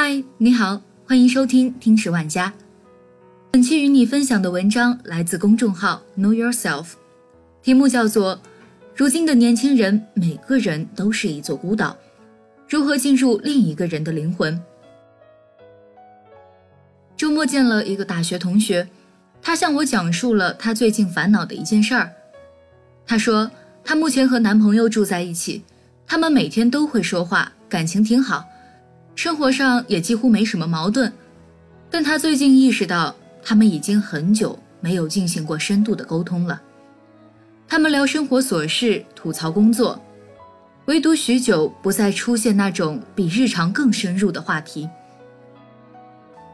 嗨，你好，欢迎收听听史万家。本期与你分享的文章来自公众号 Know Yourself，题目叫做《如今的年轻人每个人都是一座孤岛，如何进入另一个人的灵魂》。周末见了一个大学同学，他向我讲述了他最近烦恼的一件事儿。他说，他目前和男朋友住在一起，他们每天都会说话，感情挺好。生活上也几乎没什么矛盾，但他最近意识到，他们已经很久没有进行过深度的沟通了。他们聊生活琐事，吐槽工作，唯独许久不再出现那种比日常更深入的话题。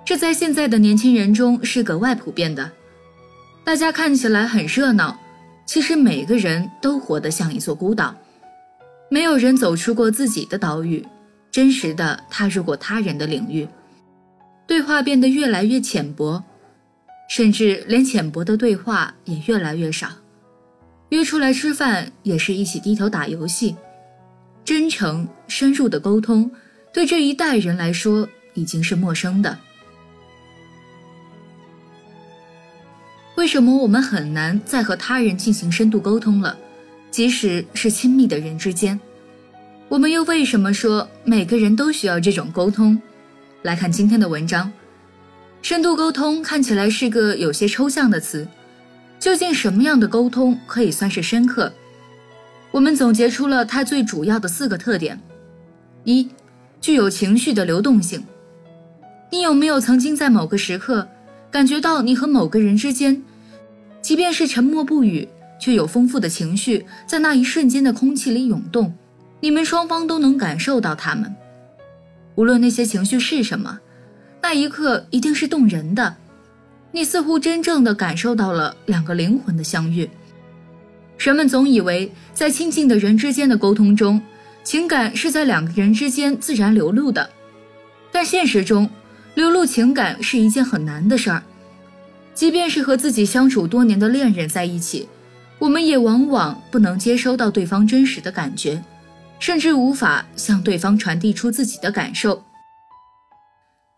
这在现在的年轻人中是格外普遍的。大家看起来很热闹，其实每个人都活得像一座孤岛，没有人走出过自己的岛屿。真实的踏入过他人的领域，对话变得越来越浅薄，甚至连浅薄的对话也越来越少。约出来吃饭也是一起低头打游戏，真诚深入的沟通对这一代人来说已经是陌生的。为什么我们很难再和他人进行深度沟通了？即使是亲密的人之间。我们又为什么说每个人都需要这种沟通？来看今天的文章。深度沟通看起来是个有些抽象的词，究竟什么样的沟通可以算是深刻？我们总结出了它最主要的四个特点：一、具有情绪的流动性。你有没有曾经在某个时刻感觉到你和某个人之间，即便是沉默不语，却有丰富的情绪在那一瞬间的空气里涌动？你们双方都能感受到他们，无论那些情绪是什么，那一刻一定是动人的。你似乎真正的感受到了两个灵魂的相遇。人们总以为在亲近的人之间的沟通中，情感是在两个人之间自然流露的，但现实中，流露情感是一件很难的事儿。即便是和自己相处多年的恋人在一起，我们也往往不能接收到对方真实的感觉。甚至无法向对方传递出自己的感受。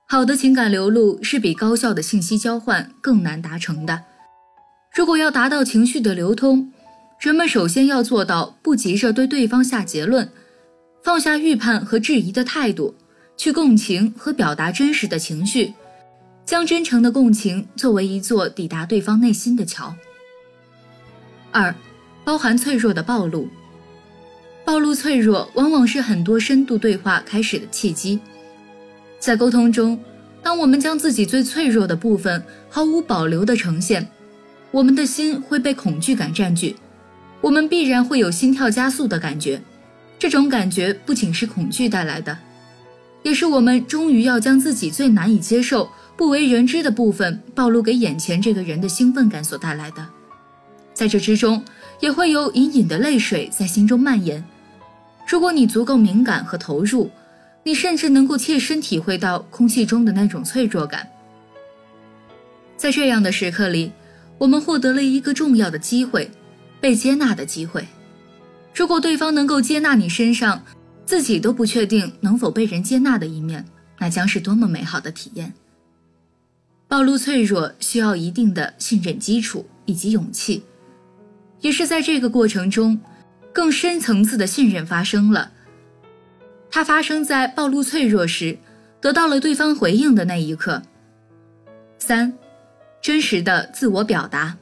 好的情感流露是比高效的信息交换更难达成的。如果要达到情绪的流通，人们首先要做到不急着对对方下结论，放下预判和质疑的态度，去共情和表达真实的情绪，将真诚的共情作为一座抵达对方内心的桥。二，包含脆弱的暴露。暴露脆弱，往往是很多深度对话开始的契机。在沟通中，当我们将自己最脆弱的部分毫无保留地呈现，我们的心会被恐惧感占据，我们必然会有心跳加速的感觉。这种感觉不仅是恐惧带来的，也是我们终于要将自己最难以接受、不为人知的部分暴露给眼前这个人的兴奋感所带来的。在这之中，也会有隐隐的泪水在心中蔓延。如果你足够敏感和投入，你甚至能够切身体会到空气中的那种脆弱感。在这样的时刻里，我们获得了一个重要的机会，被接纳的机会。如果对方能够接纳你身上自己都不确定能否被人接纳的一面，那将是多么美好的体验。暴露脆弱需要一定的信任基础以及勇气，也是在这个过程中。更深层次的信任发生了，它发生在暴露脆弱时，得到了对方回应的那一刻。三，真实的自我表达，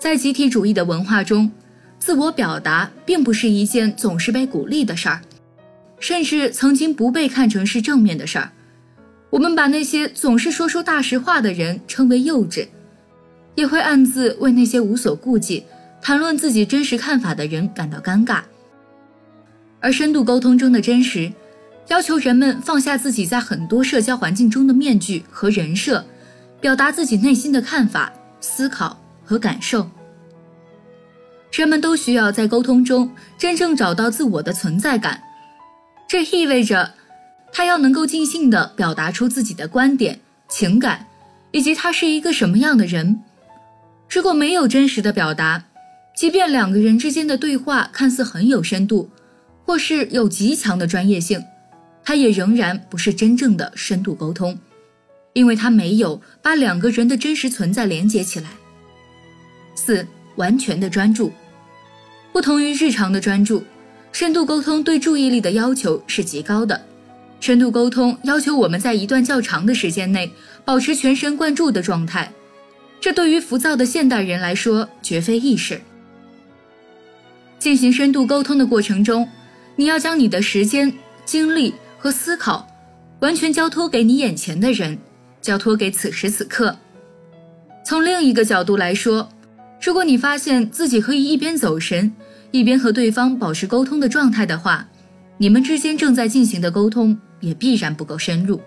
在集体主义的文化中，自我表达并不是一件总是被鼓励的事儿，甚至曾经不被看成是正面的事儿。我们把那些总是说出大实话的人称为幼稚，也会暗自为那些无所顾忌。谈论自己真实看法的人感到尴尬，而深度沟通中的真实，要求人们放下自己在很多社交环境中的面具和人设，表达自己内心的看法、思考和感受。人们都需要在沟通中真正找到自我的存在感，这意味着他要能够尽兴地表达出自己的观点、情感，以及他是一个什么样的人。如果没有真实的表达，即便两个人之间的对话看似很有深度，或是有极强的专业性，它也仍然不是真正的深度沟通，因为它没有把两个人的真实存在连接起来。四、完全的专注，不同于日常的专注，深度沟通对注意力的要求是极高的。深度沟通要求我们在一段较长的时间内保持全神贯注的状态，这对于浮躁的现代人来说绝非易事。进行深度沟通的过程中，你要将你的时间、精力和思考完全交托给你眼前的人，交托给此时此刻。从另一个角度来说，如果你发现自己可以一边走神，一边和对方保持沟通的状态的话，你们之间正在进行的沟通。也必然不够深入。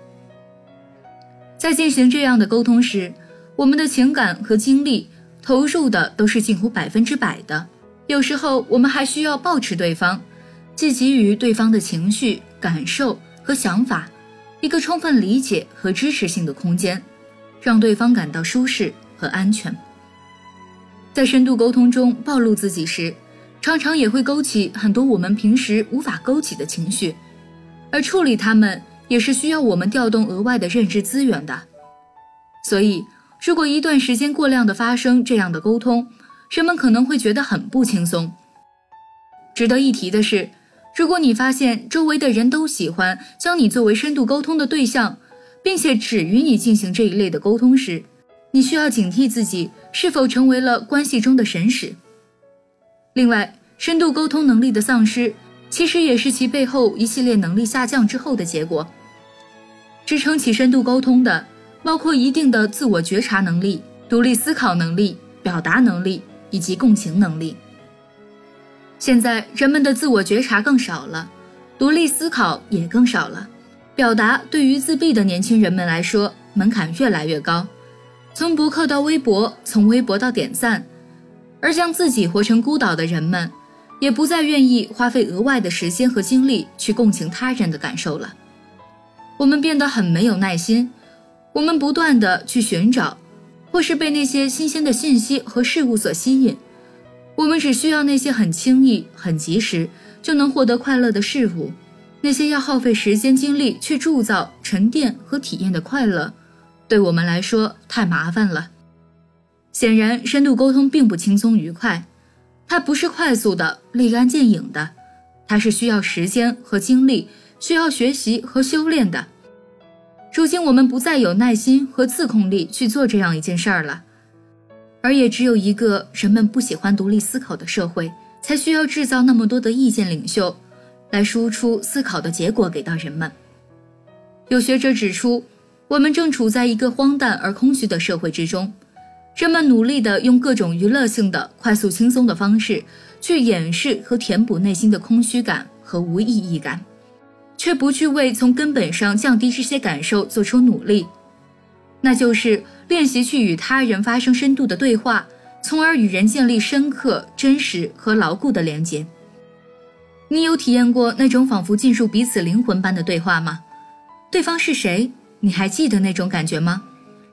在进行这样的沟通时，我们的情感和精力投入的都是近乎百分之百的。有时候，我们还需要抱持对方，既给予对方的情绪、感受和想法一个充分理解和支持性的空间，让对方感到舒适和安全。在深度沟通中暴露自己时，常常也会勾起很多我们平时无法勾起的情绪。而处理它们也是需要我们调动额外的认知资源的，所以如果一段时间过量的发生这样的沟通，人们可能会觉得很不轻松。值得一提的是，如果你发现周围的人都喜欢将你作为深度沟通的对象，并且只与你进行这一类的沟通时，你需要警惕自己是否成为了关系中的神使。另外，深度沟通能力的丧失。其实也是其背后一系列能力下降之后的结果。支撑起深度沟通的，包括一定的自我觉察能力、独立思考能力、表达能力以及共情能力。现在人们的自我觉察更少了，独立思考也更少了，表达对于自闭的年轻人们来说门槛越来越高。从博客到微博，从微博到点赞，而将自己活成孤岛的人们。也不再愿意花费额外的时间和精力去共情他人的感受了。我们变得很没有耐心，我们不断的去寻找，或是被那些新鲜的信息和事物所吸引。我们只需要那些很轻易、很及时就能获得快乐的事物，那些要耗费时间精力去铸造、沉淀和体验的快乐，对我们来说太麻烦了。显然，深度沟通并不轻松愉快。它不是快速的、立竿见影的，它是需要时间和精力，需要学习和修炼的。如今我们不再有耐心和自控力去做这样一件事儿了，而也只有一个人们不喜欢独立思考的社会，才需要制造那么多的意见领袖，来输出思考的结果给到人们。有学者指出，我们正处在一个荒诞而空虚的社会之中。人们努力地用各种娱乐性的、快速、轻松的方式去掩饰和填补内心的空虚感和无意义感，却不去为从根本上降低这些感受做出努力，那就是练习去与他人发生深度的对话，从而与人建立深刻、真实和牢固的连接。你有体验过那种仿佛进入彼此灵魂般的对话吗？对方是谁？你还记得那种感觉吗？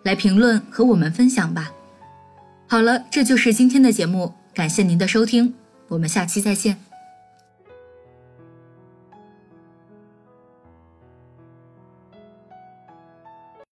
来评论和我们分享吧。好了，这就是今天的节目，感谢您的收听，我们下期再见。